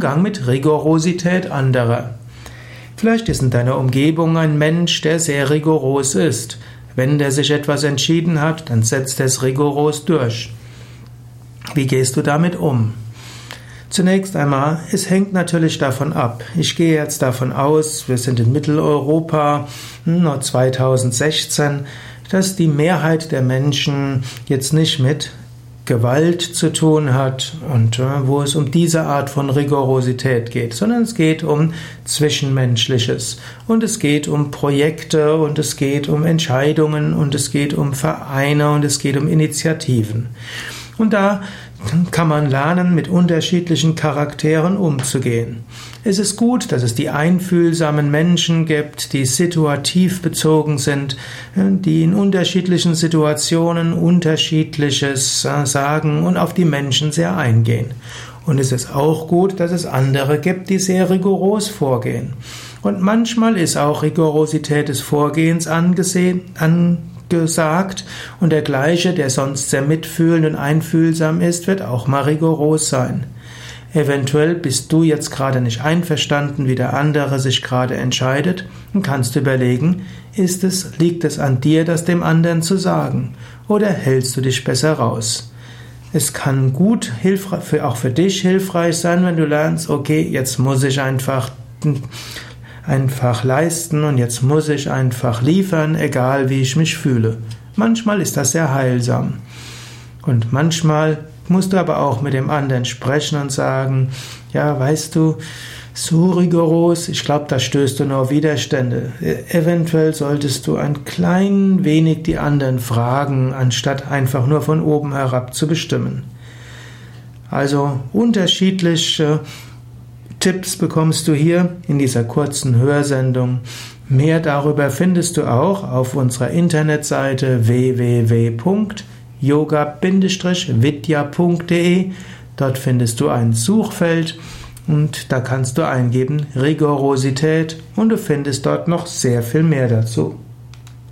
Umgang mit Rigorosität anderer. Vielleicht ist in deiner Umgebung ein Mensch, der sehr rigoros ist. Wenn der sich etwas entschieden hat, dann setzt er es rigoros durch. Wie gehst du damit um? Zunächst einmal, es hängt natürlich davon ab. Ich gehe jetzt davon aus, wir sind in Mitteleuropa, noch 2016, dass die Mehrheit der Menschen jetzt nicht mit Gewalt zu tun hat und äh, wo es um diese Art von Rigorosität geht, sondern es geht um Zwischenmenschliches und es geht um Projekte und es geht um Entscheidungen und es geht um Vereine und es geht um Initiativen. Und da kann man lernen, mit unterschiedlichen Charakteren umzugehen. Es ist gut, dass es die einfühlsamen Menschen gibt, die situativ bezogen sind, die in unterschiedlichen Situationen unterschiedliches äh, sagen und auf die Menschen sehr eingehen. Und es ist auch gut, dass es andere gibt, die sehr rigoros vorgehen. Und manchmal ist auch Rigorosität des Vorgehens angesehen, an, gesagt und der gleiche, der sonst sehr mitfühlend und einfühlsam ist, wird auch mal rigoros sein. Eventuell bist du jetzt gerade nicht einverstanden, wie der andere sich gerade entscheidet und kannst überlegen, ist es, liegt es an dir, das dem anderen zu sagen oder hältst du dich besser raus? Es kann gut, auch für dich hilfreich sein, wenn du lernst, okay, jetzt muss ich einfach einfach leisten und jetzt muss ich einfach liefern, egal wie ich mich fühle. Manchmal ist das sehr heilsam. Und manchmal musst du aber auch mit dem anderen sprechen und sagen, ja, weißt du, so rigoros, ich glaube, da stößt du nur auf Widerstände. Eventuell solltest du ein klein wenig die anderen fragen, anstatt einfach nur von oben herab zu bestimmen. Also unterschiedliche Tipps bekommst du hier in dieser kurzen Hörsendung. Mehr darüber findest du auch auf unserer Internetseite www.yoga-vidya.de. Dort findest du ein Suchfeld und da kannst du eingeben Rigorosität und du findest dort noch sehr viel mehr dazu.